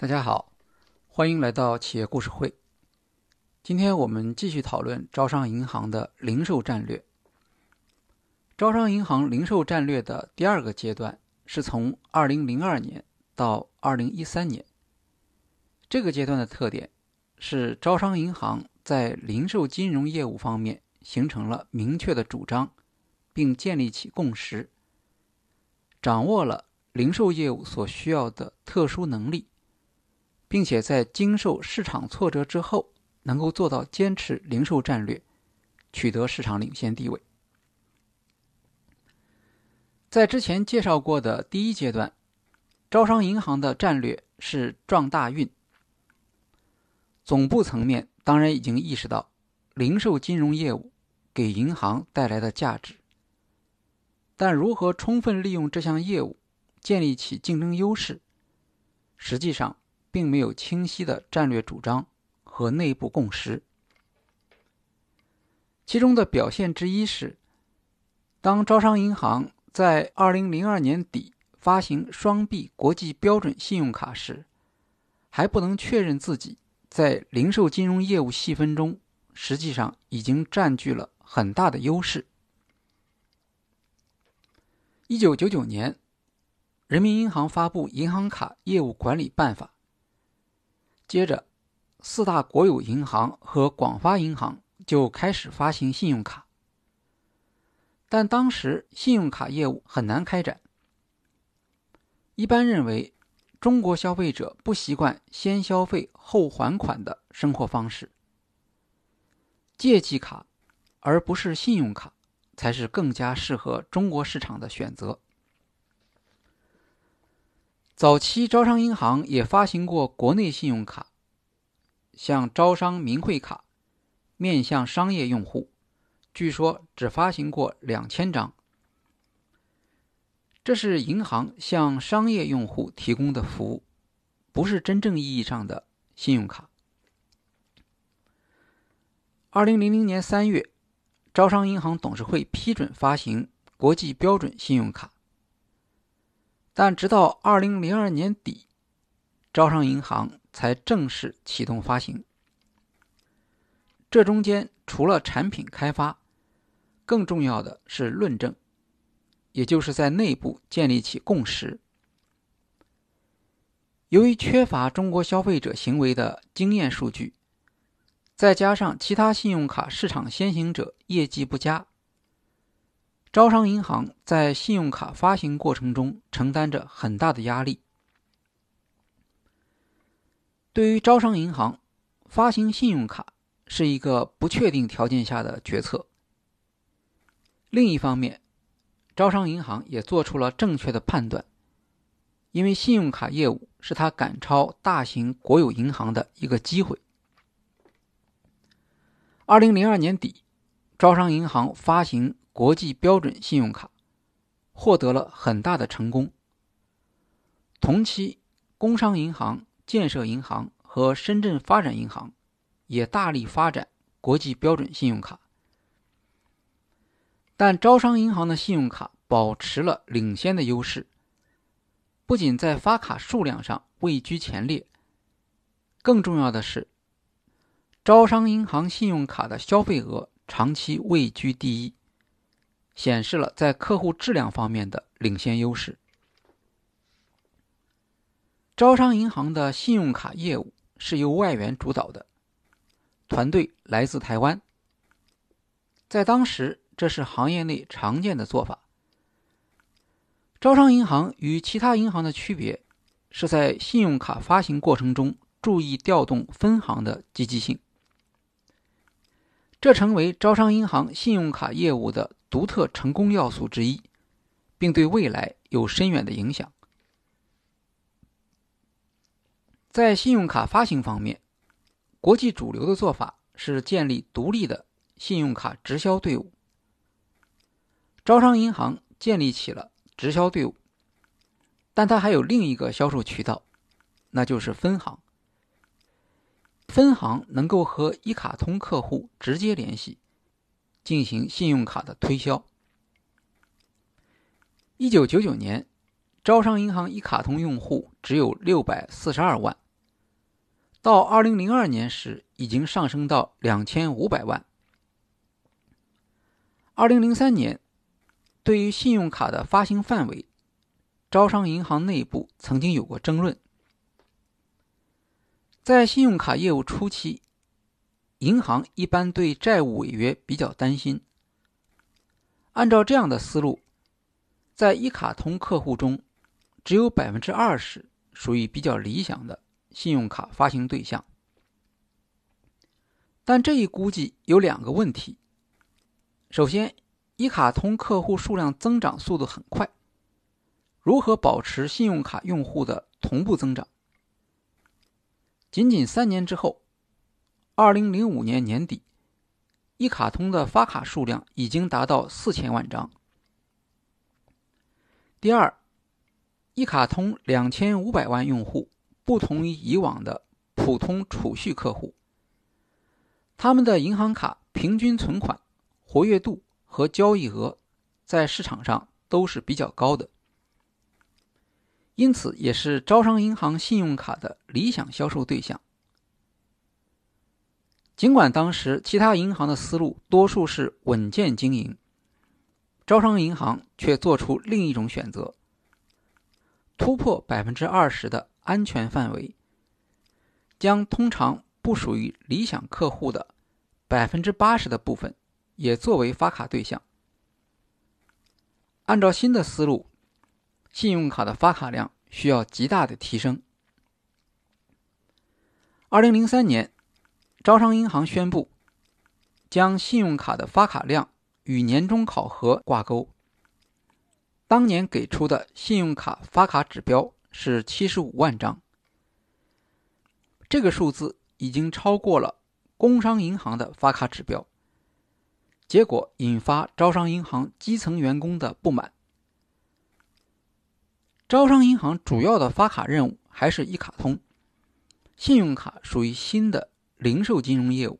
大家好，欢迎来到企业故事会。今天我们继续讨论招商银行的零售战略。招商银行零售战略的第二个阶段是从2002年到2013年。这个阶段的特点是招商银行在零售金融业务方面形成了明确的主张，并建立起共识，掌握了零售业务所需要的特殊能力。并且在经受市场挫折之后，能够做到坚持零售战略，取得市场领先地位。在之前介绍过的第一阶段，招商银行的战略是撞大运。总部层面当然已经意识到零售金融业务给银行带来的价值，但如何充分利用这项业务，建立起竞争优势，实际上。并没有清晰的战略主张和内部共识。其中的表现之一是，当招商银行在2002年底发行双币国际标准信用卡时，还不能确认自己在零售金融业务细分中实际上已经占据了很大的优势。1999年，人民银行发布《银行卡业务管理办法》。接着，四大国有银行和广发银行就开始发行信用卡，但当时信用卡业务很难开展。一般认为，中国消费者不习惯先消费后还款的生活方式，借记卡而不是信用卡才是更加适合中国市场的选择。早期招商银行也发行过国内信用卡，像招商明汇卡，面向商业用户，据说只发行过两千张。这是银行向商业用户提供的服务，不是真正意义上的信用卡。二零零零年三月，招商银行董事会批准发行国际标准信用卡。但直到二零零二年底，招商银行才正式启动发行。这中间除了产品开发，更重要的是论证，也就是在内部建立起共识。由于缺乏中国消费者行为的经验数据，再加上其他信用卡市场先行者业绩不佳。招商银行在信用卡发行过程中承担着很大的压力。对于招商银行，发行信用卡是一个不确定条件下的决策。另一方面，招商银行也做出了正确的判断，因为信用卡业务是他赶超大型国有银行的一个机会。二零零二年底，招商银行发行。国际标准信用卡获得了很大的成功。同期，工商银行、建设银行和深圳发展银行也大力发展国际标准信用卡。但招商银行的信用卡保持了领先的优势，不仅在发卡数量上位居前列，更重要的是，招商银行信用卡的消费额长期位居第一。显示了在客户质量方面的领先优势。招商银行的信用卡业务是由外援主导的，团队来自台湾。在当时，这是行业内常见的做法。招商银行与其他银行的区别是在信用卡发行过程中注意调动分行的积极性，这成为招商银行信用卡业务的。独特成功要素之一，并对未来有深远的影响。在信用卡发行方面，国际主流的做法是建立独立的信用卡直销队伍。招商银行建立起了直销队伍，但它还有另一个销售渠道，那就是分行。分行能够和一卡通客户直接联系。进行信用卡的推销。一九九九年，招商银行一卡通用户只有六百四十二万，到二零零二年时已经上升到两千五百万。二零零三年，对于信用卡的发行范围，招商银行内部曾经有过争论。在信用卡业务初期，银行一般对债务违约比较担心。按照这样的思路，在一卡通客户中，只有百分之二十属于比较理想的信用卡发行对象。但这一估计有两个问题。首先，一卡通客户数量增长速度很快，如何保持信用卡用户的同步增长？仅仅三年之后，二零零五年年底，一卡通的发卡数量已经达到四千万张。第二，一卡通两千五百万用户不同于以往的普通储蓄客户，他们的银行卡平均存款。活跃度和交易额在市场上都是比较高的，因此也是招商银行信用卡的理想销售对象。尽管当时其他银行的思路多数是稳健经营，招商银行却做出另一种选择，突破百分之二十的安全范围，将通常不属于理想客户的百分之八十的部分。也作为发卡对象。按照新的思路，信用卡的发卡量需要极大的提升。二零零三年，招商银行宣布将信用卡的发卡量与年终考核挂钩。当年给出的信用卡发卡指标是七十五万张，这个数字已经超过了工商银行的发卡指标。结果引发招商银行基层员工的不满。招商银行主要的发卡任务还是一卡通，信用卡属于新的零售金融业务。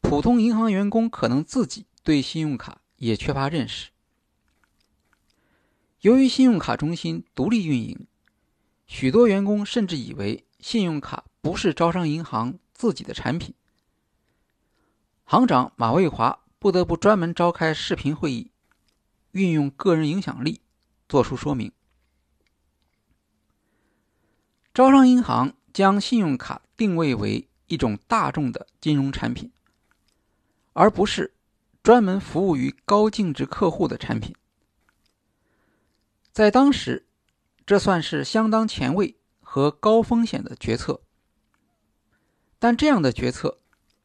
普通银行员工可能自己对信用卡也缺乏认识。由于信用卡中心独立运营，许多员工甚至以为信用卡不是招商银行自己的产品。行长马卫华不得不专门召开视频会议，运用个人影响力作出说明。招商银行将信用卡定位为一种大众的金融产品，而不是专门服务于高净值客户的产品。在当时，这算是相当前卫和高风险的决策。但这样的决策。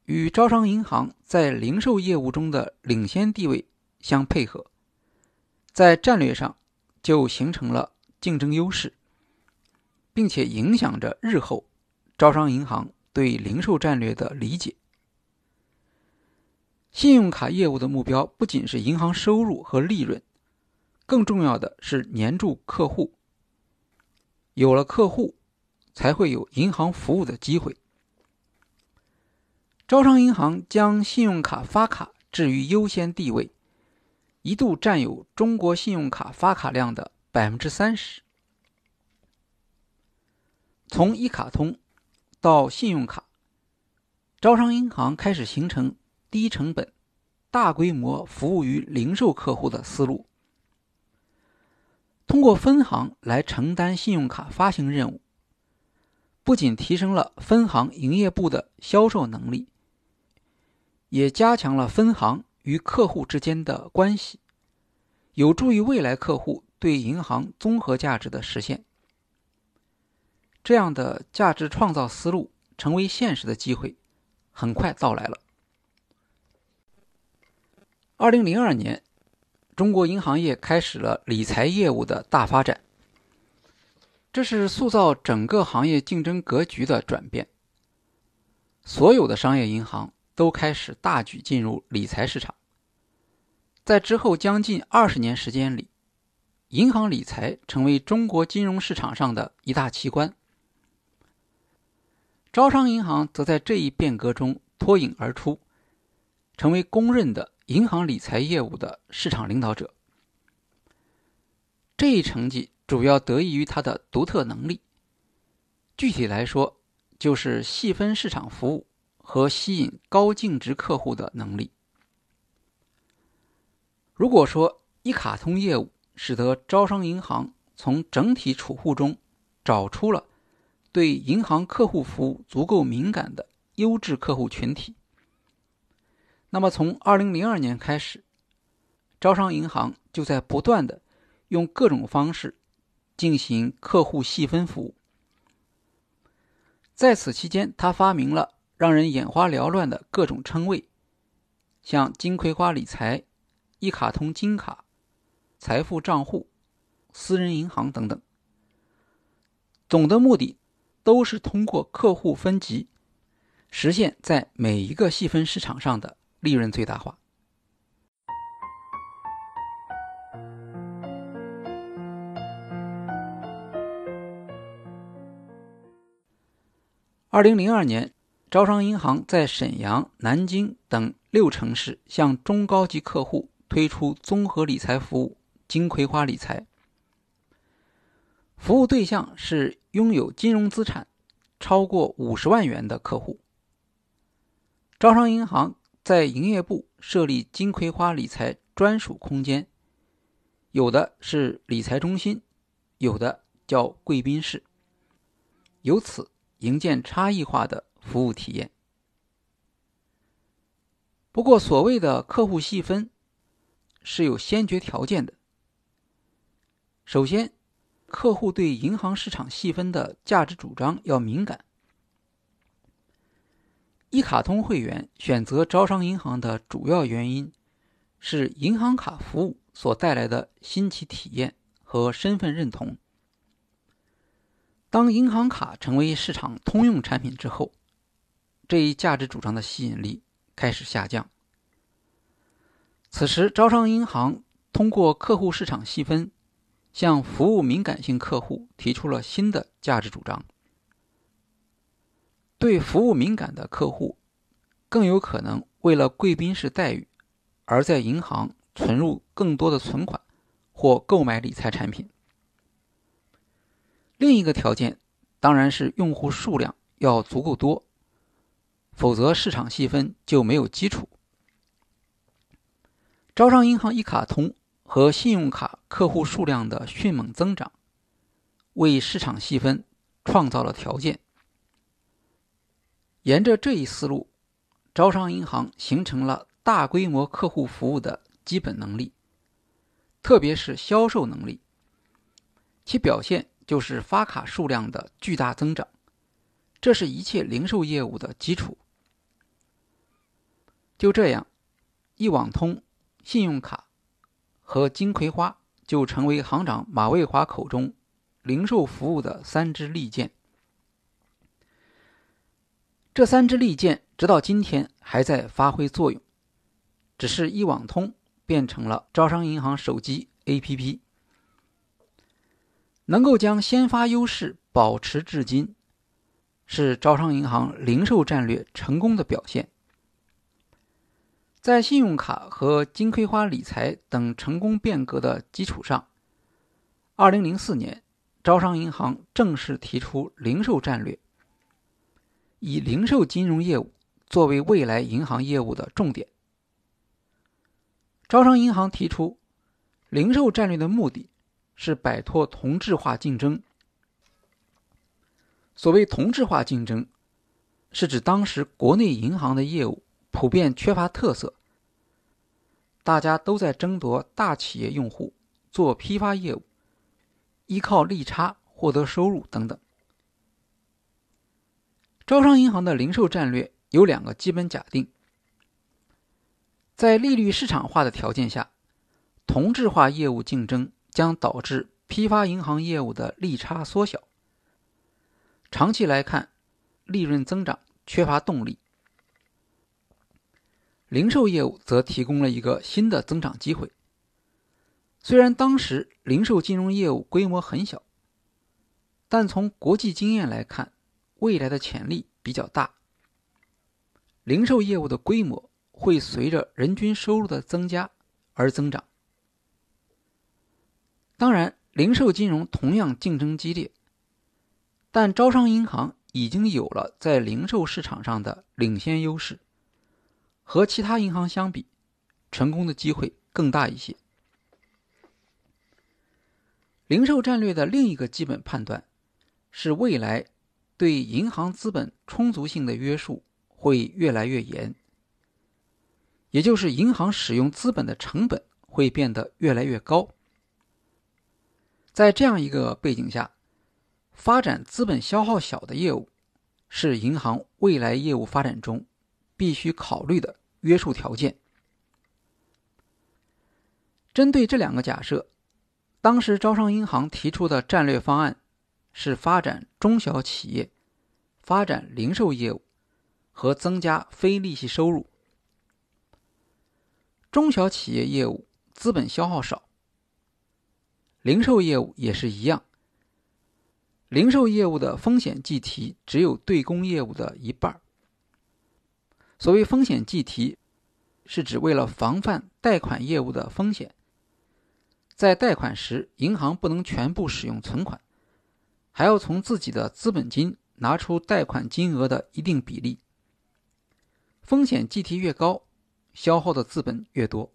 与招商银行在零售业务中的领先地位相配合，在战略上就形成了竞争优势，并且影响着日后招商银行对零售战略的理解。信用卡业务的目标不仅是银行收入和利润，更重要的是黏住客户。有了客户，才会有银行服务的机会。招商银行将信用卡发卡置于优先地位，一度占有中国信用卡发卡量的百分之三十。从一卡通到信用卡，招商银行开始形成低成本、大规模服务于零售客户的思路，通过分行来承担信用卡发行任务，不仅提升了分行营业部的销售能力。也加强了分行与客户之间的关系，有助于未来客户对银行综合价值的实现。这样的价值创造思路成为现实的机会，很快到来了。二零零二年，中国银行业开始了理财业务的大发展，这是塑造整个行业竞争格局的转变。所有的商业银行。都开始大举进入理财市场。在之后将近二十年时间里，银行理财成为中国金融市场上的一大奇观。招商银行则在这一变革中脱颖而出，成为公认的银行理财业务的市场领导者。这一成绩主要得益于它的独特能力。具体来说，就是细分市场服务和吸引高净值客户的能力。如果说一卡通业务使得招商银行从整体储户中找出了对银行客户服务足够敏感的优质客户群体，那么从2002年开始，招商银行就在不断的用各种方式进行客户细分服务。在此期间，他发明了让人眼花缭乱的各种称谓，像“金葵花理财”、“一卡通金卡”、“财富账户”、“私人银行”等等。总的目的都是通过客户分级，实现在每一个细分市场上的利润最大化。二零零二年，招商银行在沈阳、南京等六城市向中高级客户推出综合理财服务“金葵花理财”，服务对象是拥有金融资产超过五十万元的客户。招商银行在营业部设立“金葵花理财”专属空间，有的是理财中心，有的叫贵宾室，由此。营建差异化的服务体验。不过，所谓的客户细分是有先决条件的。首先，客户对银行市场细分的价值主张要敏感。一卡通会员选择招商银行的主要原因是银行卡服务所带来的新奇体验和身份认同。当银行卡成为市场通用产品之后，这一价值主张的吸引力开始下降。此时，招商银行通过客户市场细分，向服务敏感性客户提出了新的价值主张。对服务敏感的客户，更有可能为了贵宾式待遇，而在银行存入更多的存款或购买理财产品。另一个条件当然是用户数量要足够多，否则市场细分就没有基础。招商银行一卡通和信用卡客户数量的迅猛增长，为市场细分创造了条件。沿着这一思路，招商银行形成了大规模客户服务的基本能力，特别是销售能力，其表现。就是发卡数量的巨大增长，这是一切零售业务的基础。就这样，一网通、信用卡和金葵花就成为行长马卫华口中零售服务的三支利剑。这三支利剑直到今天还在发挥作用，只是一网通变成了招商银行手机 APP。能够将先发优势保持至今，是招商银行零售战略成功的表现。在信用卡和金葵花理财等成功变革的基础上，二零零四年，招商银行正式提出零售战略，以零售金融业务作为未来银行业务的重点。招商银行提出零售战略的目的。是摆脱同质化竞争。所谓同质化竞争，是指当时国内银行的业务普遍缺乏特色，大家都在争夺大企业用户，做批发业务，依靠利差获得收入等等。招商银行的零售战略有两个基本假定：在利率市场化的条件下，同质化业务竞争。将导致批发银行业务的利差缩小，长期来看，利润增长缺乏动力。零售业务则提供了一个新的增长机会。虽然当时零售金融业务规模很小，但从国际经验来看，未来的潜力比较大。零售业务的规模会随着人均收入的增加而增长。当然，零售金融同样竞争激烈，但招商银行已经有了在零售市场上的领先优势，和其他银行相比，成功的机会更大一些。零售战略的另一个基本判断是，未来对银行资本充足性的约束会越来越严，也就是银行使用资本的成本会变得越来越高。在这样一个背景下，发展资本消耗小的业务，是银行未来业务发展中必须考虑的约束条件。针对这两个假设，当时招商银行提出的战略方案是发展中小企业、发展零售业务和增加非利息收入。中小企业业务资本消耗少，零售业务也是一样。零售业务的风险计提只有对公业务的一半。所谓风险计提，是指为了防范贷款业务的风险，在贷款时，银行不能全部使用存款，还要从自己的资本金拿出贷款金额的一定比例。风险计提越高，消耗的资本越多。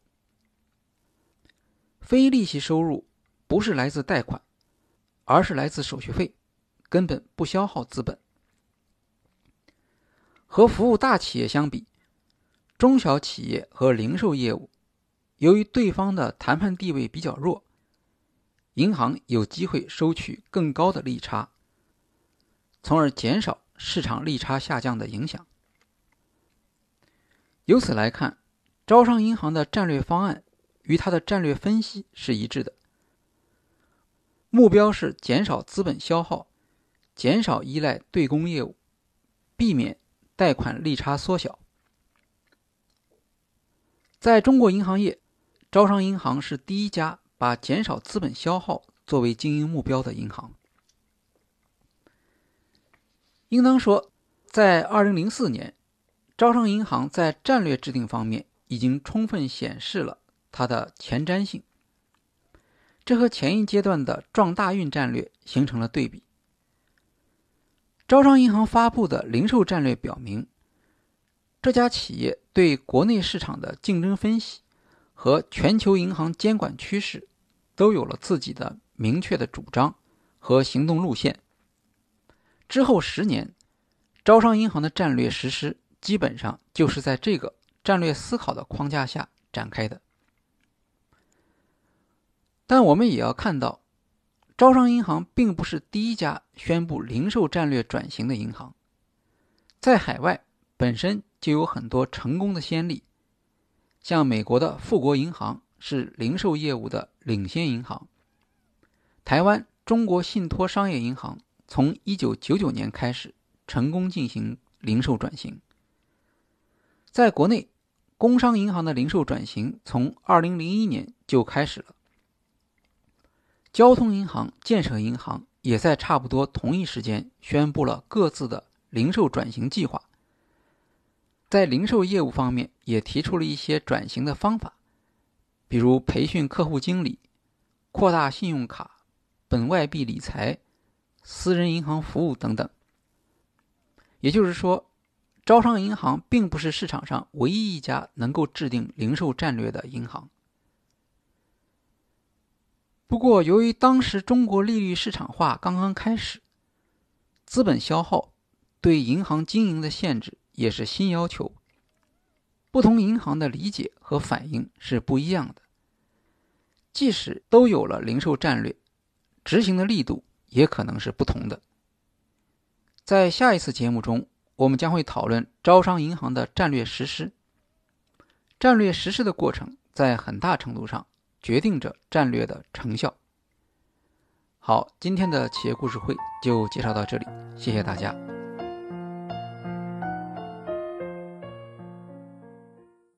非利息收入不是来自贷款，而是来自手续费。根本不消耗资本。和服务大企业相比，中小企业和零售业务，由于对方的谈判地位比较弱，银行有机会收取更高的利差，从而减少市场利差下降的影响。由此来看，招商银行的战略方案与它的战略分析是一致的，目标是减少资本消耗。减少依赖对公业务，避免贷款利差缩小。在中国银行业，招商银行是第一家把减少资本消耗作为经营目标的银行。应当说，在二零零四年，招商银行在战略制定方面已经充分显示了它的前瞻性，这和前一阶段的撞大运战略形成了对比。招商银行发布的零售战略表明，这家企业对国内市场的竞争分析和全球银行监管趋势都有了自己的明确的主张和行动路线。之后十年，招商银行的战略实施基本上就是在这个战略思考的框架下展开的。但我们也要看到。招商银行并不是第一家宣布零售战略转型的银行，在海外本身就有很多成功的先例，像美国的富国银行是零售业务的领先银行，台湾中国信托商业银行从1999年开始成功进行零售转型，在国内，工商银行的零售转型从2001年就开始了。交通银行、建设银行也在差不多同一时间宣布了各自的零售转型计划，在零售业务方面也提出了一些转型的方法，比如培训客户经理、扩大信用卡、本外币理财、私人银行服务等等。也就是说，招商银行并不是市场上唯一一家能够制定零售战略的银行。不过，由于当时中国利率市场化刚刚开始，资本消耗对银行经营的限制也是新要求，不同银行的理解和反应是不一样的。即使都有了零售战略，执行的力度也可能是不同的。在下一次节目中，我们将会讨论招商银行的战略实施。战略实施的过程在很大程度上。决定着战略的成效。好，今天的企业故事会就介绍到这里，谢谢大家。